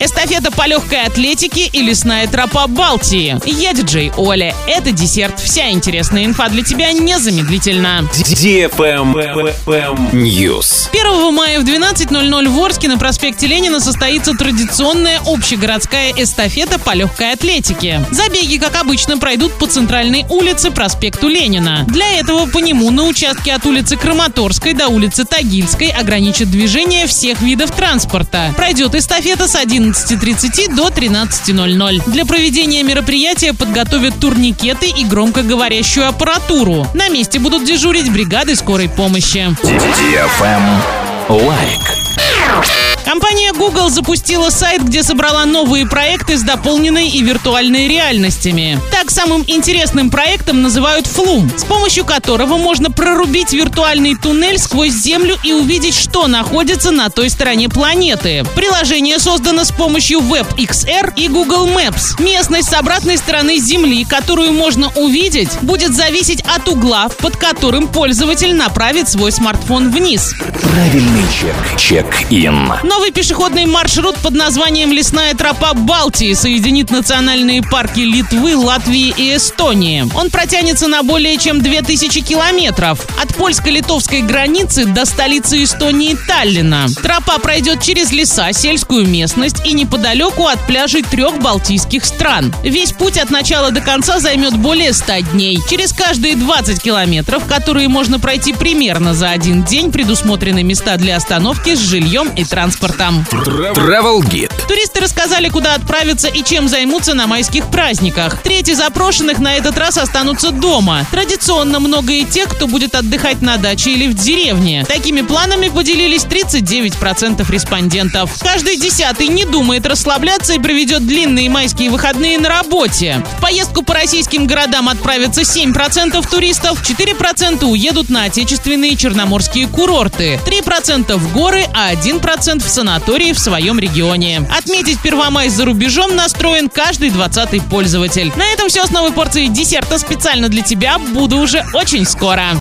Эстафета по легкой атлетике и лесная тропа Балтии. Я диджей Оля. Это десерт. Вся интересная инфа для тебя незамедлительно. News. 1 мая в 12.00 в Орске на проспекте Ленина состоится традиционная общегородская эстафета по легкой атлетике. Забеги, как обычно, пройдут по центральной улице проспекту Ленина. Для этого по нему на участке от улицы Краматорской до улицы Тагильской ограничат движение всех видов транспорта. Пройдет эстафета с 11 11.30 до 13.00. Для проведения мероприятия подготовят турникеты и громкоговорящую аппаратуру. На месте будут дежурить бригады скорой помощи. Лайк. Компания Google запустила сайт, где собрала новые проекты с дополненной и виртуальной реальностями. Так, самым интересным проектом называют Flume, с помощью которого можно прорубить виртуальный туннель сквозь Землю и увидеть, что находится на той стороне планеты. Приложение создано с помощью WebXR и Google Maps. Местность с обратной стороны Земли, которую можно увидеть, будет зависеть от угла, под которым пользователь направит свой смартфон вниз. Правильный чек. Чек-ин. Новый пешеходный маршрут под названием «Лесная тропа Балтии» соединит национальные парки Литвы, Латвии и Эстонии. Он протянется на более чем 2000 километров. От польско-литовской границы до столицы Эстонии Таллина. Тропа пройдет через леса, сельскую местность и неподалеку от пляжей трех балтийских стран. Весь путь от начала до конца займет более 100 дней. Через каждые 20 километров, которые можно пройти примерно за один день, предусмотрены места для остановки с жильем и транспортом транспортом. Travel Guide. Туристы рассказали, куда отправиться и чем займутся на майских праздниках. Трети запрошенных на этот раз останутся дома. Традиционно много и тех, кто будет отдыхать на даче или в деревне. Такими планами поделились 39% респондентов. Каждый десятый не думает расслабляться и проведет длинные майские выходные на работе. В поездку по российским городам отправятся 7% туристов, 4% уедут на отечественные черноморские курорты, 3% в горы, а 1% в санатории в своем регионе. Отметить Первомай за рубежом настроен каждый двадцатый пользователь. На этом все с новой порцией десерта специально для тебя. Буду уже очень скоро.